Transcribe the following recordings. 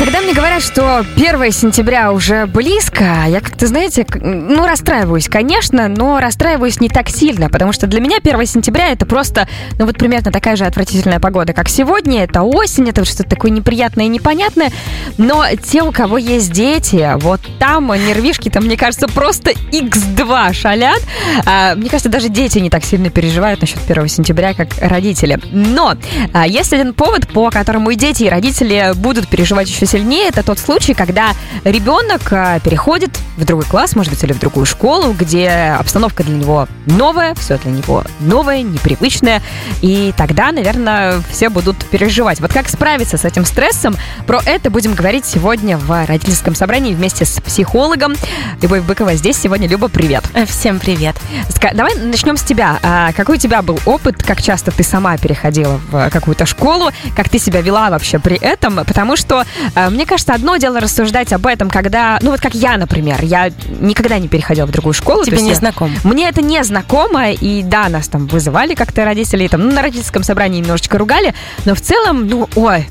Когда мне говорят, что 1 сентября уже близко, я как-то, знаете, ну, расстраиваюсь, конечно, но расстраиваюсь не так сильно, потому что для меня 1 сентября это просто, ну, вот примерно такая же отвратительная погода, как сегодня, это осень, это что-то такое неприятное и непонятное, но те, у кого есть дети, вот там нервишки-то, мне кажется, просто x2 шалят. А, мне кажется, даже дети не так сильно переживают насчет 1 сентября, как родители. Но а, есть один повод, по которому и дети, и родители будут переживать еще сильнее, это тот случай, когда ребенок а, переходит в другой класс, может быть, или в другую школу, где обстановка для него новая, все для него новое, непривычное, и тогда, наверное, все будут переживать. Вот как справиться с этим стрессом, про это будем говорить сегодня в родительском собрании вместе с психологом. Любовь Быкова здесь сегодня. Люба, привет. Э, всем привет. Давай начнем с тебя. А, какой у тебя был опыт, как часто ты сама переходила в какую-то школу, как ты себя вела вообще при этом? Потому что а, мне кажется, одно дело рассуждать об этом, когда, ну вот как я, например, я никогда не переходила в другую школу. Тебе не знакомо? Мне это не знакомо, и да, нас там вызывали как-то родители, там, ну, на родительском собрании немножечко ругали, но в целом, ну, ой,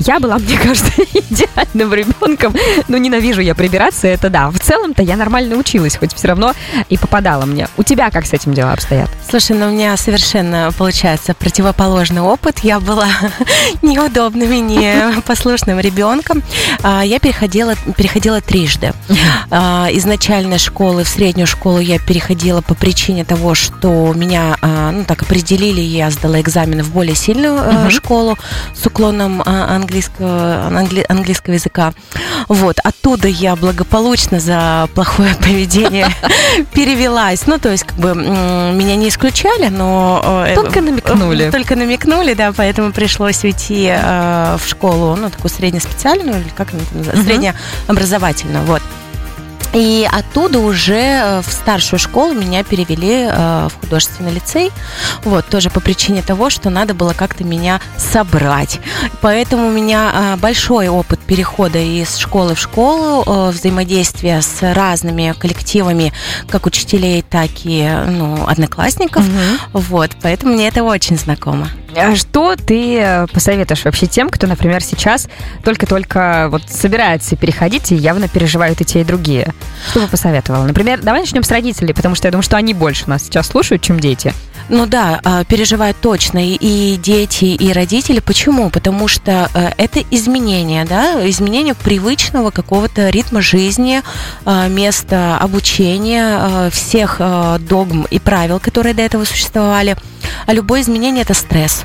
я была, мне кажется, идеальным ребенком. Ну, ненавижу я прибираться, это да. В целом-то я нормально училась, хоть все равно и попадала мне. У тебя как с этим дела обстоят? Слушай, ну у меня совершенно, получается, противоположный опыт. Я была неудобным и непослушным ребенком. А, я переходила, переходила трижды. А, из начальной школы в среднюю школу я переходила по причине того, что меня, а, ну так, определили, я сдала экзамены в более сильную школу с уклоном английского английского, англи, английского языка. Вот, оттуда я благополучно за плохое поведение перевелась. Ну, то есть, как бы, меня не исключали, но... Э, только намекнули. Только намекнули, да, поэтому пришлось уйти э, в школу, ну, такую среднеспециальную, или как она называется, среднеобразовательную, вот. И оттуда уже э, в старшую школу меня перевели э, в художественный лицей. Вот, тоже по причине того, что надо было как-то меня собрать. Поэтому у меня э, большой опыт перехода из школы в школу, взаимодействия с разными коллективами, как учителей, так и ну, одноклассников. Угу. Вот, поэтому мне это очень знакомо. А что ты э, посоветуешь вообще тем, кто, например, сейчас только-только вот собирается переходить и явно переживают и те, и другие? Что бы посоветовала? Например, давай начнем с родителей, потому что я думаю, что они больше нас сейчас слушают, чем дети. Ну да, а, переживают точно и дети, и родители. Почему? Потому что э, это изменение, да, изменение привычного какого-то ритма жизни, э, места обучения, всех догм и правил, которые до этого существовали. А любое изменение это стресс.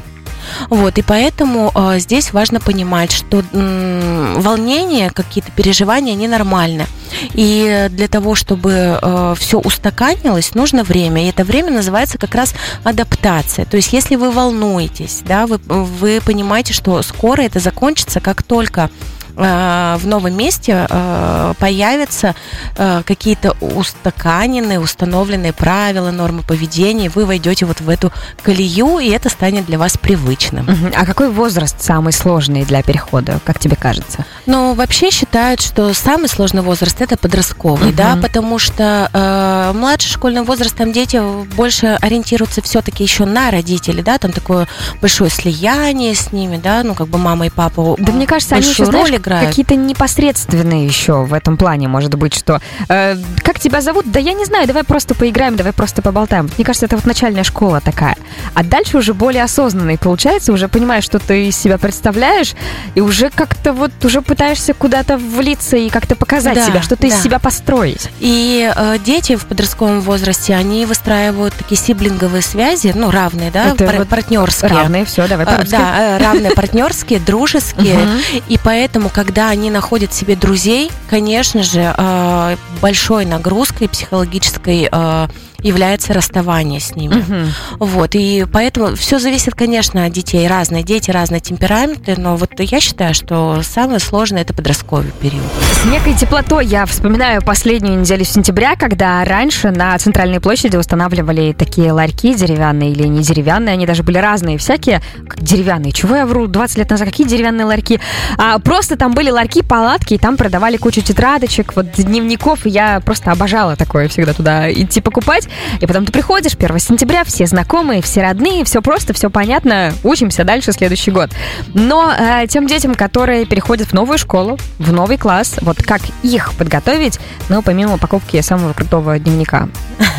Вот, и поэтому э, здесь важно понимать, что э, волнение, какие-то переживания, они нормальны. И для того, чтобы э, все устаканилось, нужно время. И это время называется как раз адаптация. То есть, если вы волнуетесь, да, вы, вы понимаете, что скоро это закончится, как только в новом месте э, появятся э, какие-то устаканенные, установленные правила, нормы поведения, вы войдете вот в эту колею, и это станет для вас привычным. А какой возраст самый сложный для перехода, как тебе кажется? Ну, вообще считают, что самый сложный возраст это подростковый, угу. да, потому что э, младший школьный возраст, там дети больше ориентируются все-таки еще на родителей, да, там такое большое слияние с ними, да, ну, как бы мама и папа. Да, мне кажется, они еще, знаешь, играют. Какие-то непосредственные еще в этом плане, может быть, что э, как тебя зовут? Да я не знаю, давай просто поиграем, давай просто поболтаем. Мне кажется, это вот начальная школа такая. А дальше уже более осознанный получается, уже понимаешь, что ты из себя представляешь, и уже как-то вот уже пытаешься куда-то влиться и как-то показать да, себя, что-то да. из себя построить. И э, дети в подростковом возрасте, они выстраивают такие сиблинговые связи, ну, равные, да, пар- вот партнерские. Равные, все, давай э, Да, э, равные партнерские, дружеские. И поэтому, когда они находят себе друзей, конечно же, э, большой нагрузкой психологической э, является расставание с ними. Угу. Вот, и поэтому все зависит, конечно, от детей. Разные дети, разные темпераменты, но вот я считаю, что самое сложное – это подростковый период. С некой теплотой я вспоминаю последнюю неделю сентября, когда раньше на центральной площади устанавливали такие ларьки деревянные или не деревянные, они даже были разные всякие, как деревянные. Чего я вру? 20 лет назад какие деревянные ларьки? А, просто там были ларьки, палатки, и там продавали кучу тетрадочек, вот дневников, и я просто обожала такое всегда туда идти покупать. И потом ты приходишь 1 сентября, все знакомые, все родные, все просто, все понятно, учимся дальше следующий год. Но э, тем детям, которые переходят в новую школу, в новый класс, вот как их подготовить, ну, помимо покупки самого крутого дневника?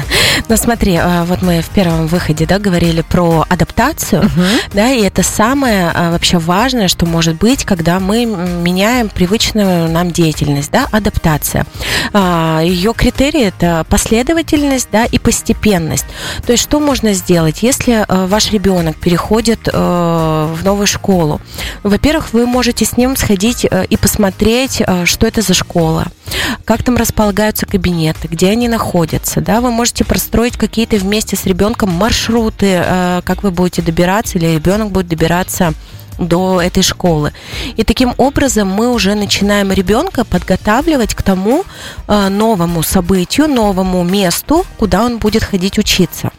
Ну, смотри, э, вот мы в первом выходе, да, говорили про адаптацию, uh-huh. да, и это самое э, вообще важное, что может быть, когда мы меняем привычную нам деятельность, да, адаптация. А, Ее критерии это последовательность, да, и постепенность. То есть, что можно сделать, если э, ваш ребенок переходит в новую школу? Во-первых, вы можете с ним сходить и посмотреть, что это за школа, как там располагаются кабинеты, где они находятся, да, вы можете простроить какие-то вместе с ребенком маршруты, э, как вы будете добираться, или ребенок будет добираться до этой школы. И таким образом мы уже начинаем ребенка подготавливать к тому э, новому событию, новому месту, куда он будет ходить учиться.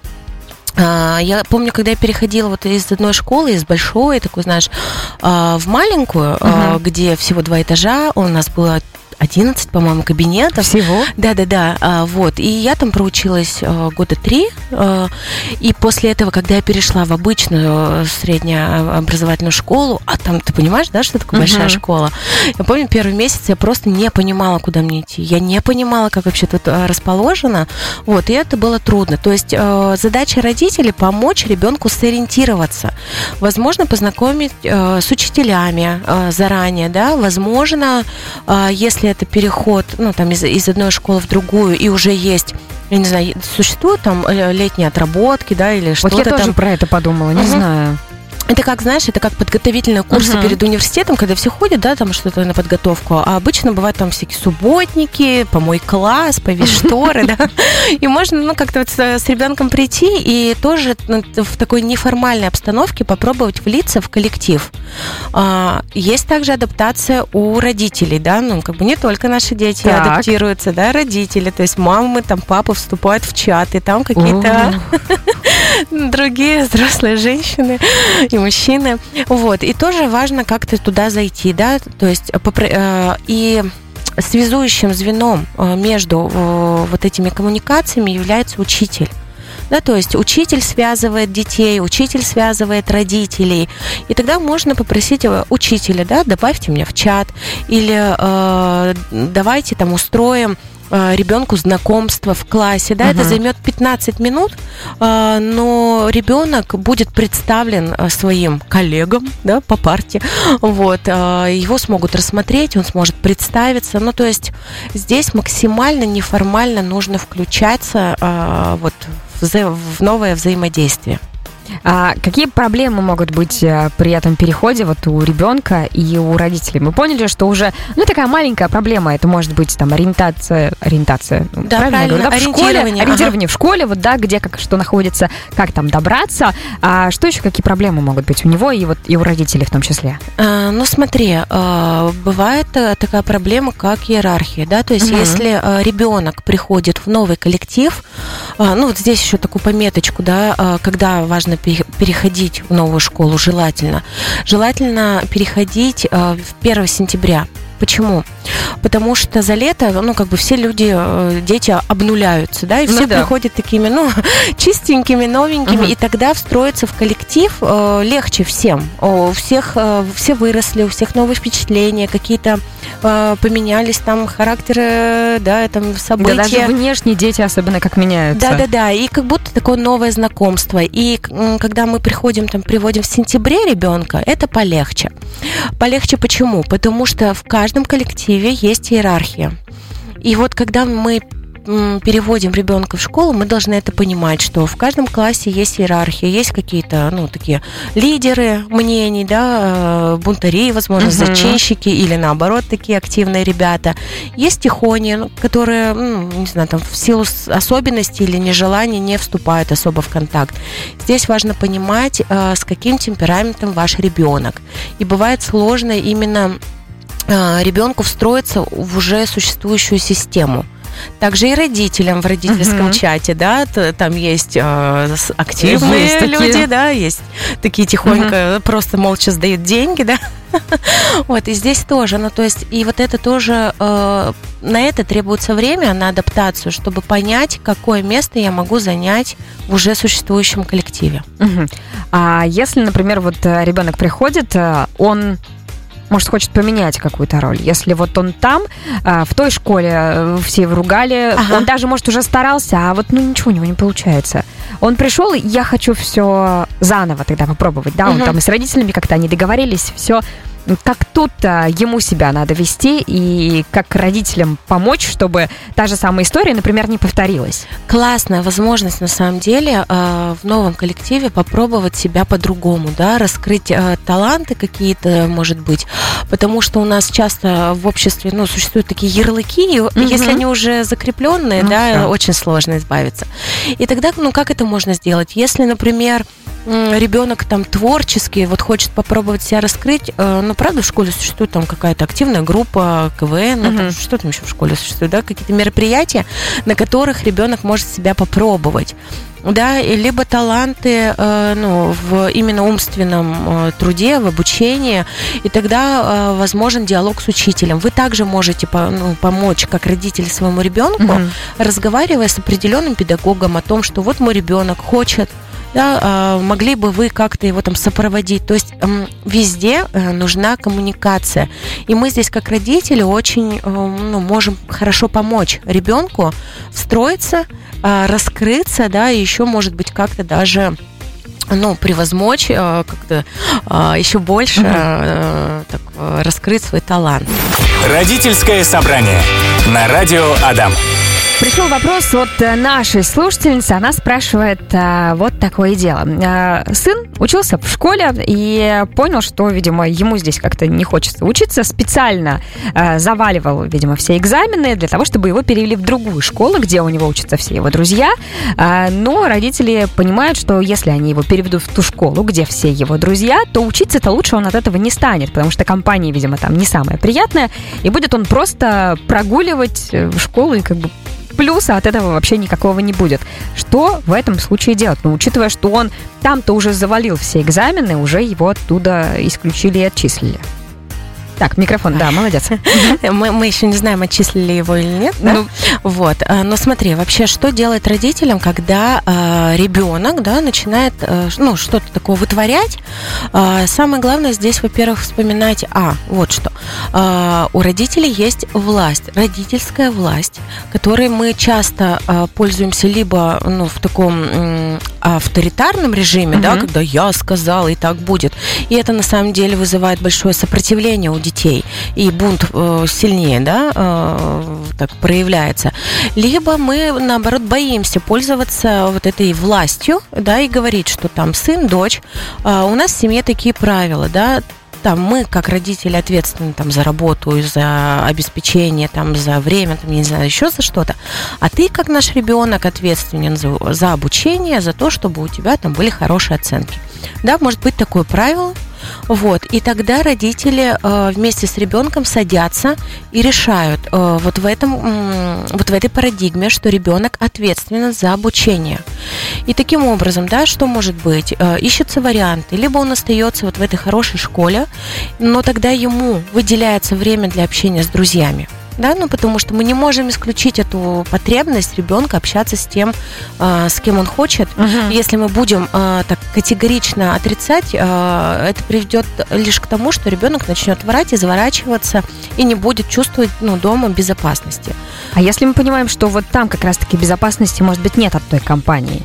А, я помню, когда я переходила вот из одной школы, из большой, такой, знаешь, а, в маленькую, uh-huh. где всего два этажа, у нас было 11, по-моему, кабинетов. Всего? Да-да-да, а, вот. И я там проучилась а, года три, а, и после этого, когда я перешла в обычную среднюю образовательную школу, а там, ты понимаешь, да, что такое большая uh-huh. школа? Я помню, первый месяц я просто не понимала, куда мне идти. Я не понимала, как вообще тут расположено, вот, и это было трудно. То есть задача родителей помочь ребенку сориентироваться. Возможно, познакомить с учителями заранее, да, возможно, если это переход, ну, там, из, из одной школы в другую, и уже есть я не знаю, существуют там э, летние отработки, да, или что-то Вот я там. тоже про это подумала, не угу. знаю. Это как, знаешь, это как подготовительные курсы uh-huh. перед университетом, когда все ходят, да, там что-то на подготовку. А обычно бывают там всякие субботники, помой класс, повесь шторы, да. И можно, ну, как-то вот с ребенком прийти и тоже ну, в такой неформальной обстановке попробовать влиться в коллектив. А, есть также адаптация у родителей, да, ну, как бы не только наши дети адаптируются, да, родители, то есть мамы, там, папы вступают в чат, и там какие-то другие взрослые женщины и мужчины. Вот. И тоже важно как-то туда зайти, да, то есть э, и связующим звеном э, между э, вот этими коммуникациями является учитель. Да, то есть учитель связывает детей, учитель связывает родителей. И тогда можно попросить учителя, да, добавьте меня в чат, или э, давайте там устроим Э, ребенку знакомство в классе, да, uh-huh. это займет 15 минут, э, но ребенок будет представлен э, своим коллегам, да, по парте, вот, его смогут рассмотреть, он сможет представиться, ну, то есть здесь максимально неформально нужно включаться вот в новое взаимодействие. А какие проблемы могут быть э, при этом переходе вот у ребенка и у родителей? Мы поняли, что уже, ну, такая маленькая проблема, это может быть там ориентация, ориентация, ну, да, правильно, правильно. Говорю, да, в школе, ориентирование ага. в школе, вот, да, где как что находится, как там добраться. А что еще, какие проблемы могут быть у него и вот и у родителей в том числе? А, ну, смотри, а, бывает э, такая проблема, как иерархия, да, то есть угу. если а, ребенок приходит в новый коллектив, а, ну, вот здесь еще такую пометочку, да, а, когда важно переходить в новую школу, желательно. Желательно переходить э, в 1 сентября. Почему? Потому что за лето, ну, как бы все люди, э, дети обнуляются, да, и ну все да. приходят такими, ну, чистенькими, новенькими, угу. и тогда встроиться в коллектив э, легче всем. У всех, э, все выросли, у всех новые впечатления, какие-то э, поменялись там характеры, да, там события. Да, даже внешние дети особенно как меняются. Да-да-да, и как будто такое новое знакомство. И когда мы приходим, там, приводим в сентябре ребенка, это полегче. Полегче почему? Потому что в каждом коллективе есть иерархия. И вот когда мы переводим ребенка в школу, мы должны это понимать, что в каждом классе есть иерархия, есть какие-то, ну, такие лидеры мнений, да, э, бунтари, возможно, угу. зачинщики или наоборот такие активные ребята. Есть тихони, ну, которые, ну, не знаю, там в силу особенностей или нежелания не вступают особо в контакт. Здесь важно понимать, э, с каким темпераментом ваш ребенок. И бывает сложно именно э, ребенку встроиться в уже существующую систему. Также и родителям в родительском угу. чате, да, там есть э, активные есть люди, такие. да, есть такие тихонько угу. просто молча сдают деньги, да. Вот, и здесь тоже, ну, то есть, и вот это тоже, э, на это требуется время, на адаптацию, чтобы понять, какое место я могу занять в уже существующем коллективе. Угу. А если, например, вот э, ребенок приходит, э, он может, хочет поменять какую-то роль. Если вот он там, э, в той школе все его ругали, ага. он даже, может, уже старался, а вот ну ничего у него не получается. Он пришел, я хочу все заново тогда попробовать, да, угу. он там и с родителями как-то они договорились, все как тут ему себя надо вести и как родителям помочь, чтобы та же самая история, например, не повторилась? Классная возможность, на самом деле, э, в новом коллективе попробовать себя по-другому, да, раскрыть э, таланты какие-то, может быть, потому что у нас часто в обществе, ну, существуют такие ярлыки, и угу. если они уже закрепленные, ну, да, да, очень сложно избавиться. И тогда, ну, как это можно сделать? Если, например, ребенок там творческий, вот хочет попробовать себя раскрыть, э, ну, правда, в школе существует там какая-то активная группа, КВН, ну, там, что там еще в школе существует, да, какие-то мероприятия, на которых ребенок может себя попробовать да, либо таланты э, ну, в именно умственном э, труде, в обучении, и тогда э, возможен диалог с учителем. Вы также можете по, ну, помочь, как родители своему ребенку, угу. разговаривая с определенным педагогом о том, что вот мой ребенок хочет да, а, могли бы вы как-то его там сопроводить. То есть везде э, нужна коммуникация. И мы здесь, как родители, очень э, ну, можем хорошо помочь ребенку встроиться, а, раскрыться, да, и еще, может быть, как-то даже ну, превозмочь, э, как-то еще больше угу. так, раскрыть свой талант. Родительское собрание на радио Адам. Пришел вопрос от э, нашей слушательницы. Она спрашивает а, вот такое дело. А, сын учился в школе и понял, что, видимо, ему здесь как-то не хочется учиться. Специально а, заваливал, видимо, все экзамены для того, чтобы его перевели в другую школу, где у него учатся все его друзья. А, но родители понимают, что если они его переведут в ту школу, где все его друзья, то учиться-то лучше он от этого не станет, потому что компания, видимо, там не самая приятная, и будет он просто прогуливать в школу и как бы плюса от этого вообще никакого не будет. Что в этом случае делать? Ну, учитывая, что он там-то уже завалил все экзамены, уже его оттуда исключили и отчислили. Так, микрофон, да, молодец. Мы, мы еще не знаем, отчислили его или нет, да? Ну, вот. А, но смотри, вообще, что делать родителям, когда э, ребенок, да, начинает, э, ну, что-то такое вытворять? Э, самое главное здесь, во-первых, вспоминать, а, вот что. Э, у родителей есть власть, родительская власть, которой мы часто э, пользуемся либо, ну, в таком э, авторитарном режиме, угу. да, когда я сказала и так будет. И это на самом деле вызывает большое сопротивление у детей, и бунт э, сильнее, да, э, так проявляется. Либо мы, наоборот, боимся пользоваться вот этой властью, да, и говорить, что там сын, дочь, э, у нас в семье такие правила, да, там мы, как родители, ответственны там за работу, за обеспечение, там за время, там, не знаю, еще за что-то. А ты, как наш ребенок, ответственен за, за обучение, за то, чтобы у тебя там были хорошие оценки. Да, может быть такое правило, вот. И тогда родители э, вместе с ребенком садятся и решают э, вот, в этом, э, вот в этой парадигме, что ребенок ответственен за обучение. И таким образом, да, что может быть? Э, ищутся варианты. Либо он остается вот в этой хорошей школе, но тогда ему выделяется время для общения с друзьями да, ну потому что мы не можем исключить эту потребность ребенка общаться с тем, э, с кем он хочет. Угу. Если мы будем э, так категорично отрицать, э, это приведет лишь к тому, что ребенок начнет врать, изворачиваться и не будет чувствовать ну, дома безопасности. А если мы понимаем, что вот там как раз-таки безопасности, может быть, нет от той компании?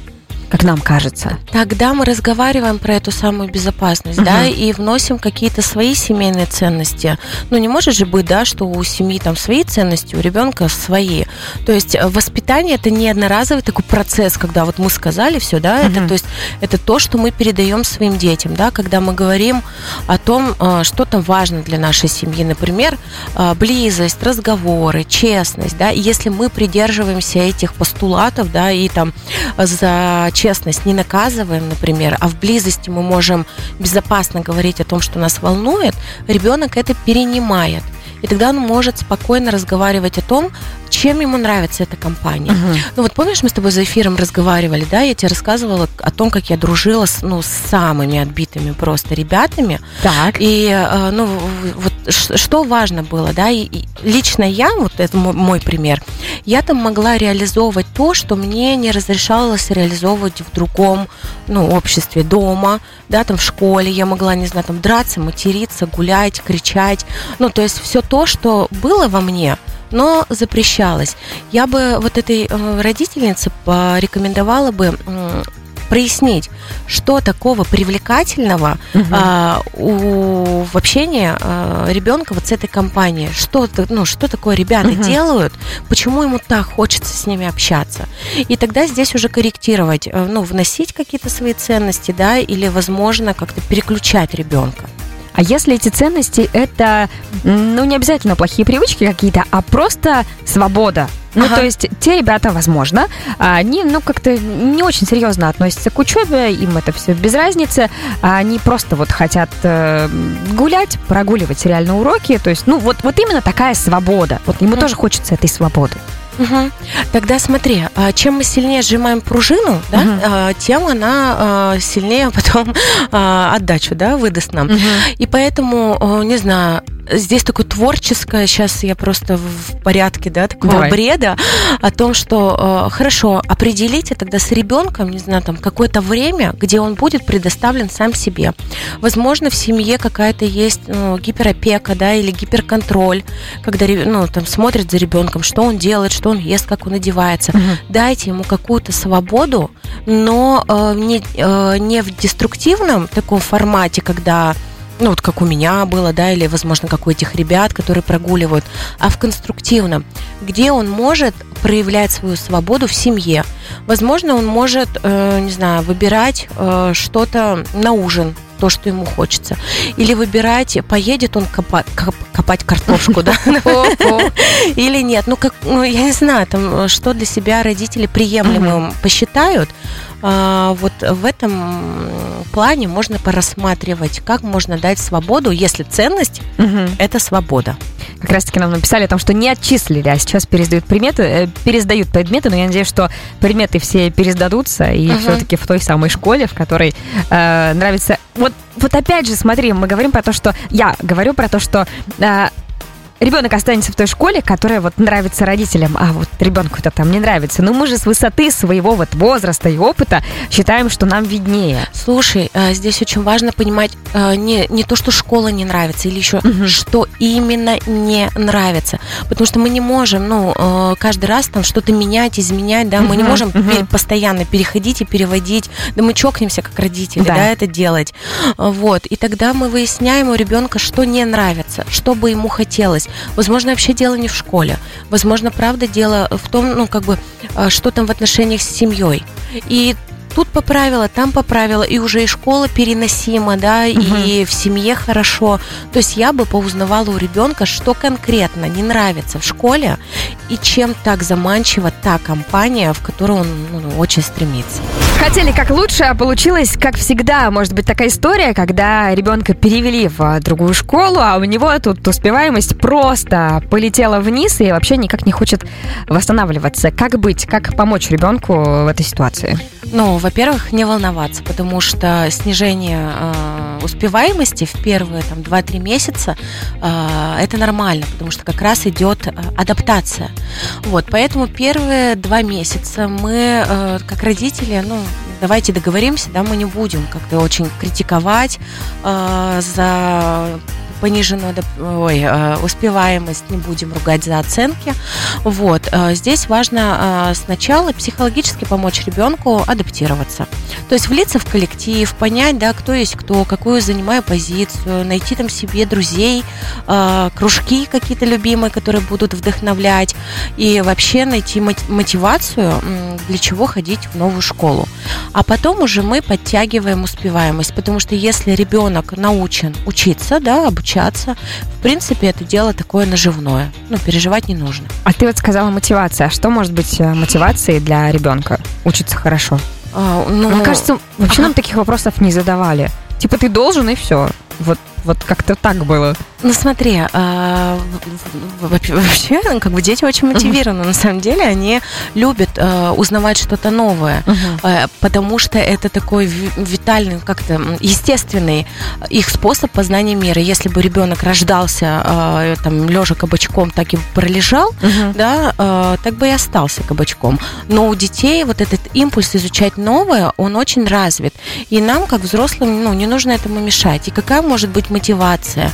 Как нам кажется. Тогда мы разговариваем про эту самую безопасность, угу. да, и вносим какие-то свои семейные ценности. Ну, не может же быть, да, что у семьи там свои ценности, у ребенка свои. То есть э, воспитание это не одноразовый такой процесс, когда вот мы сказали все, да, угу. это то есть это то, что мы передаем своим детям, да, когда мы говорим о том, э, что там важно для нашей семьи, например, э, близость, разговоры, честность, да, и если мы придерживаемся этих постулатов, да, и там за честность не наказываем, например, а в близости мы можем безопасно говорить о том, что нас волнует, ребенок это перенимает. И тогда он может спокойно разговаривать о том, чем ему нравится эта компания. Мгм. Ну вот помнишь, мы с тобой за эфиром разговаривали, да, я тебе рассказывала о том, как я дружила с, ну, с самыми отбитыми просто ребятами. Так. И, э, ну, вот что важно было, да, и, и лично я, вот это мой, мой пример, я там могла реализовывать то, что мне не разрешалось реализовывать в другом, ну, обществе, дома, да, там в школе я могла, не знаю, там драться, материться, гулять, кричать, ну, то есть все то, что было во мне, но запрещалось. Я бы вот этой э, родительнице порекомендовала бы прояснить, что такого привлекательного Мгм. а, у, в общении а, ребенка вот с этой компанией. Что, ну, что такое ребята Мгм. делают, почему ему так хочется с ними общаться. И тогда здесь уже корректировать, э, ну, вносить какие-то свои ценности, да, или, возможно, как-то переключать ребенка. А если эти ценности это, ну, не обязательно плохие привычки какие-то, а просто свобода? Ну, Ага. то есть те ребята, возможно, они, ну, как-то не очень серьезно относятся к учебе, им это все без разницы, а они просто вот хотят э, гулять, прогуливать реально уроки, то есть, ну, вот, вот именно такая свобода. Вот ему Мгм. тоже хочется этой свободы. Мгм. Тогда смотри, а, чем мы сильнее сжимаем пружину, да, а, тем она а, сильнее потом отдачу да, выдаст нам. И поэтому, не знаю, здесь такое творческое, сейчас я просто в порядке, да, такого Давай. бреда, о том, что э, хорошо, определите тогда с ребенком, не знаю, там какое-то время, где он будет предоставлен сам себе. Возможно, в семье какая-то есть ну, гиперопека, да, или гиперконтроль, когда ну, там смотрят за ребенком, что он делает, что он ест, как он одевается. Дайте ему какую-то свободу, но э, не, э, не в деструктивном таком формате, когда ну вот как у меня было, да, или, возможно, как у этих ребят, которые прогуливают, а в конструктивном, где он может проявлять свою свободу в семье. Возможно, он может, э, не знаю, выбирать э, что-то на ужин, то, что ему хочется. Или выбирать, поедет он копать, копать картошку, да, или нет. Ну, как, ну, я не знаю, там, что для себя родители приемлемым посчитают. А, вот в этом плане можно порассматривать, как можно дать свободу, если ценность это свобода. Как раз таки нам написали о том, что не отчислили, а сейчас пересдают предметы, э, пересдают предметы, но я надеюсь, что предметы все пересдадутся, и Мгм. все-таки в той самой школе, в которой э, нравится. Вот, вот опять же, смотри, мы говорим про то, что я говорю про то, что э, ребенок останется в той школе, которая вот нравится родителям, а вот ребенку это там не нравится. Но мы же с высоты своего вот возраста и опыта считаем, что нам виднее. Слушай, э, здесь очень важно понимать э, не, не то, что школа не нравится, или еще Мгм. что именно не нравится. Потому что мы не можем, ну, э, каждый раз там что-то менять, изменять, да, мы не Мгм, можем пе- постоянно переходить и переводить, да мы чокнемся как родители, Да. да, это делать. Вот, и тогда мы выясняем у ребенка, что не нравится, что бы ему хотелось. Возможно, вообще дело не в школе. Возможно, правда, дело в том, ну, как бы, э, что там в отношениях с семьей. И тут поправила, там поправила, и уже и школа переносима, да, и в семье хорошо. То есть я бы поузнавала у ребенка, что конкретно не нравится в школе, и чем так заманчива та компания, в которую он ну, очень стремится. Хотели как лучше, а получилось как всегда. Может быть такая история, когда ребенка перевели в а, другую школу, а у него тут успеваемость просто полетела вниз и вообще никак не хочет восстанавливаться. Как быть? Как помочь ребенку в этой ситуации? Ну, во-первых, не волноваться, потому что снижение э, успеваемости в первые там, 2-3 месяца э, это нормально, потому что как раз идет адаптация. Вот, поэтому первые два месяца мы, э, как родители, ну, давайте договоримся, да, мы не будем как-то очень критиковать э, за пониженную ой, э, успеваемость, не будем ругать за оценки. Вот. э, Здесь важно э, сначала психологически помочь ребенку адаптироваться. То есть влиться в коллектив, понять, да, кто есть кто, какую занимаю позицию, найти там себе друзей, кружки какие-то любимые, которые будут вдохновлять, и вообще найти мот- мотивацию, для чего ходить в новую школу. А потом уже мы подтягиваем успеваемость, потому что если ребенок научен учиться, да, обучаться, в принципе, это дело такое наживное. Ну, переживать не нужно. А ты вот сказала мотивация. А что может быть э, мотивацией для ребенка? Учиться хорошо. А, ну, Мне кажется, вообще ага. нам таких вопросов не задавали. Типа ты должен и все. Вот, вот как-то так было? Ну смотри, а, вообще, ну, как бы дети очень мотивированы. На самом деле, они любят а, узнавать что-то новое, а, потому что это такой витальный, как-то естественный их способ познания мира. Если бы ребенок рождался там лежа кабачком, так и пролежал, да, так бы и остался кабачком. Но у детей вот этот импульс изучать новое, он очень развит. И нам, как взрослым, ну, не нужно этому мешать. И какая может быть мотивация?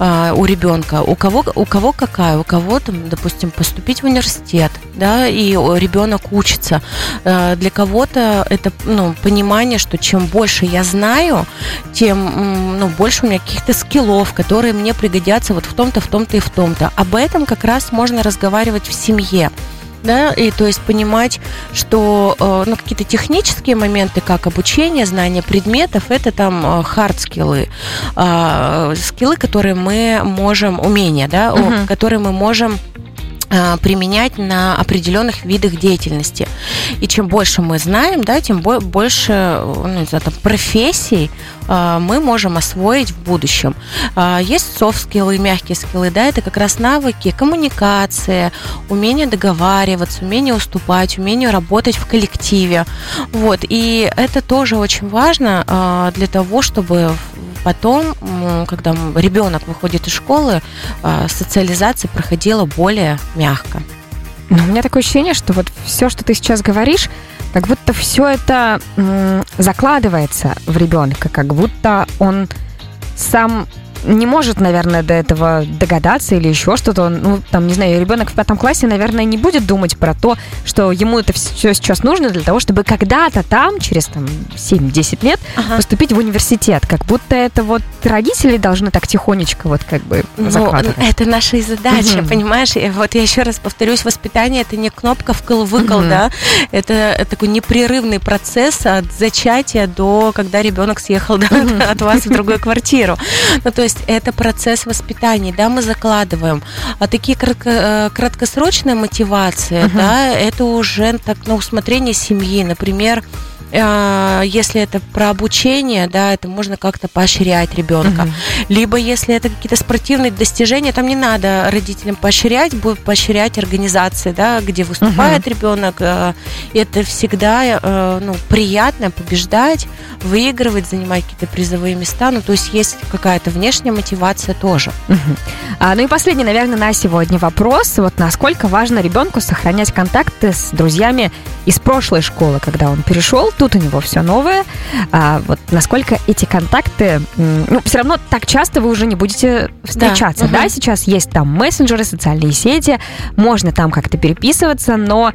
э, у ребенка. У кого, у кого какая? У кого там, допустим, поступить в университет, да, и ребенок учится. Э, для кого-то это ну, понимание, что чем больше я знаю, тем ну, больше у меня каких-то скиллов, которые мне пригодятся вот в том-то, в том-то и в том-то. Об этом как раз можно разговаривать в семье да, и то есть понимать, что э, ну, какие-то технические моменты, как обучение, знание предметов, это там хард-скиллы, э, скиллы, которые мы можем, умения, да, uh-huh. которые мы можем э, применять на определенных видах деятельности. И чем больше мы знаем, да, тем больше ну, не знаю, там, профессий а, мы можем освоить в будущем. А, есть софт-скиллы, мягкие скиллы, да, это как раз навыки коммуникации, умение договариваться, умение уступать, умение работать в коллективе. Вот, и это тоже очень важно а, для того, чтобы потом, когда ребенок выходит из школы, социализация проходила более мягко. Но у меня такое ощущение, что вот все, что ты сейчас говоришь, как будто все это м, закладывается в ребенка, как будто он сам не может, наверное, до этого догадаться или еще что-то. Ну, там, не знаю, ребенок в пятом классе, наверное, не будет думать про то, что ему это все сейчас нужно для того, чтобы когда-то там, через там 7-10 лет, ага. поступить в университет. Как будто это вот родители должны так тихонечко вот как бы ну. Это наша и задача, угу. понимаешь? И вот я еще раз повторюсь, воспитание это не кнопка вкл-выкл, угу. да? Это, это такой непрерывный процесс от зачатия до когда ребенок съехал да, угу. от вас в другую квартиру. Ну, то есть есть это процесс воспитания, да, мы закладываем. А такие кратко, э, краткосрочные мотивации, uh-huh. да, это уже так на усмотрение семьи. Например, если это про обучение, да, это можно как-то поощрять ребенка. Угу. Либо если это какие-то спортивные достижения, там не надо родителям поощрять, будет поощрять организации, да, где выступает угу. ребенок. Э, это всегда э, ну, приятно побеждать, выигрывать, занимать какие-то призовые места. Ну, то есть есть какая-то внешняя мотивация тоже. Угу. А, ну и последний, наверное, на сегодня вопрос. Вот насколько важно ребенку сохранять контакты с друзьями из прошлой школы, когда он перешел тут у него все новое. А вот насколько эти контакты, ну, все равно так часто вы уже не будете встречаться, да? да? Сейчас есть там мессенджеры, социальные сети, можно там как-то переписываться, но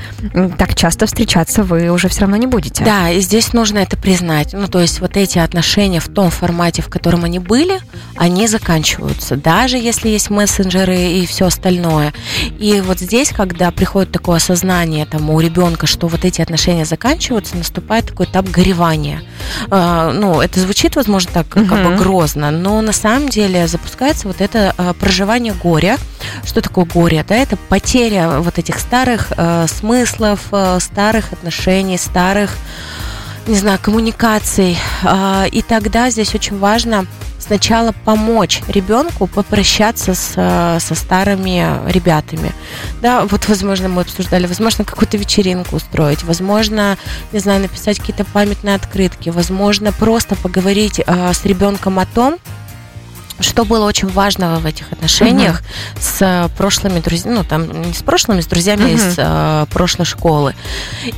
так часто встречаться вы уже все равно не будете. Да, и здесь нужно это признать. Ну, то есть вот эти отношения в том формате, в котором они были, они заканчиваются, даже если есть мессенджеры и все остальное. И вот здесь, когда приходит такое осознание там у ребенка, что вот эти отношения заканчиваются, наступает такой этап горевания. А, ну, это звучит, возможно, так как бы грозно, но на самом деле запускается вот это а, проживание горя. Что такое горе? Да, это потеря вот этих старых а, смыслов, старых отношений, старых не знаю, коммуникаций. И тогда здесь очень важно сначала помочь ребенку попрощаться с, э, со старыми ребятами. Да, вот, возможно, мы обсуждали, возможно, какую-то вечеринку устроить, возможно, не знаю, написать какие-то памятные открытки, возможно, просто поговорить э, с ребенком о том, что было очень важного в этих отношениях uh-huh. с э, прошлыми друзьями, ну там не с прошлыми, с друзьями uh-huh. из э, прошлой школы.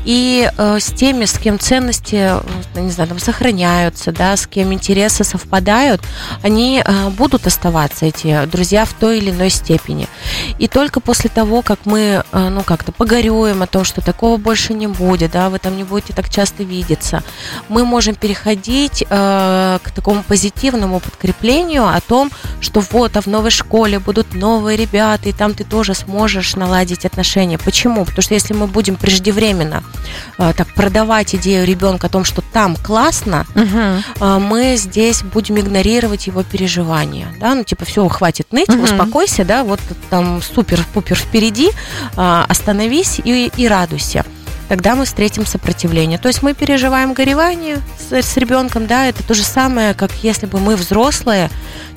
И э, с теми, с кем ценности, э, не знаю, там сохраняются, да, с кем интересы совпадают, они э, будут оставаться, эти друзья, в той или иной степени. И только после того, как мы, э, ну, как-то погорюем о том, что такого больше не будет, да, вы там не будете так часто видеться, мы можем переходить э, к такому позитивному подкреплению от том, что вот, а в новой школе будут новые ребята, и там ты тоже сможешь наладить отношения. Почему? Потому что если мы будем преждевременно э, так продавать идею ребенка о том, что там классно, угу. э, мы здесь будем игнорировать его переживания. Да? Ну, типа, все, хватит ныть, угу. успокойся, да, вот там супер-пупер впереди, э, остановись и, и радуйся. Тогда мы встретим сопротивление. То есть мы переживаем горевание с, с ребенком, да, это то же самое, как если бы мы взрослые,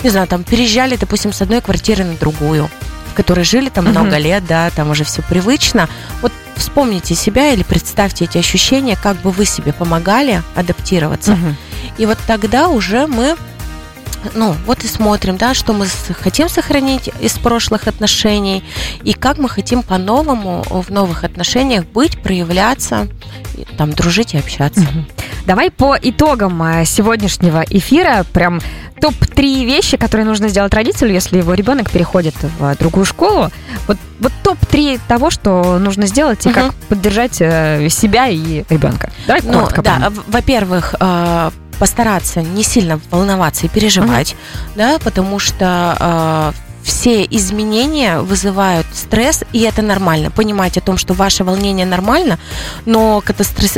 не знаю, там переезжали, допустим, с одной квартиры на другую в которой жили там много лет, да, там уже все привычно. Вот вспомните себя или представьте эти ощущения, как бы вы себе помогали адаптироваться. Uh-huh. И вот тогда уже мы ну, вот и смотрим, да, что мы хотим сохранить из прошлых отношений и как мы хотим по-новому в новых отношениях быть, проявляться, там, дружить и общаться. Угу. Давай по итогам э, сегодняшнего эфира прям топ-3 вещи, которые нужно сделать родителю, если его ребенок переходит в другую школу. Вот, вот топ-3 того, что нужно сделать и угу. как поддержать э, себя и ребенка. Давай ну, коротко. Да, во-первых, э, постараться не сильно волноваться и переживать, угу. да, потому что э, все изменения вызывают стресс, и это нормально. Понимать о том, что ваше волнение нормально, но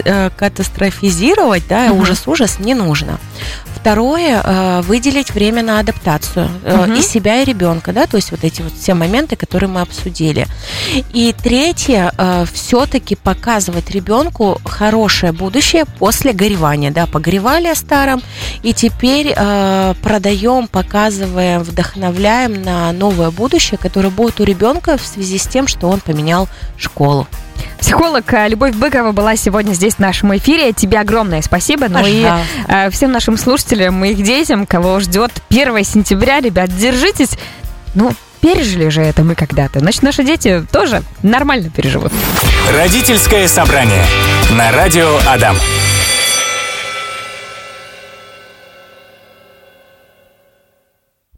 э, катастрофизировать, да, ужас-ужас не нужно. Второе, э, выделить время на адаптацию угу. и себя, и ребенка, да, то есть вот эти вот все моменты, которые мы обсудили. И третье, э, все-таки показывать ребенку хорошее будущее после горевания, да, погревали о старом, и теперь продаем, показываем, вдохновляем на новое будущее, которое будет у ребенка в связи с тем, что он поменял школу. Психолог э, Любовь Быкова была сегодня здесь в нашем эфире. Тебе огромное спасибо. Ну и э, всем нашим слушателям и их детям, кого ждет 1 сентября, ребят, держитесь. Ну, пережили же это мы когда-то. Значит, наши дети тоже нормально переживут. Родительское собрание на радио Адам.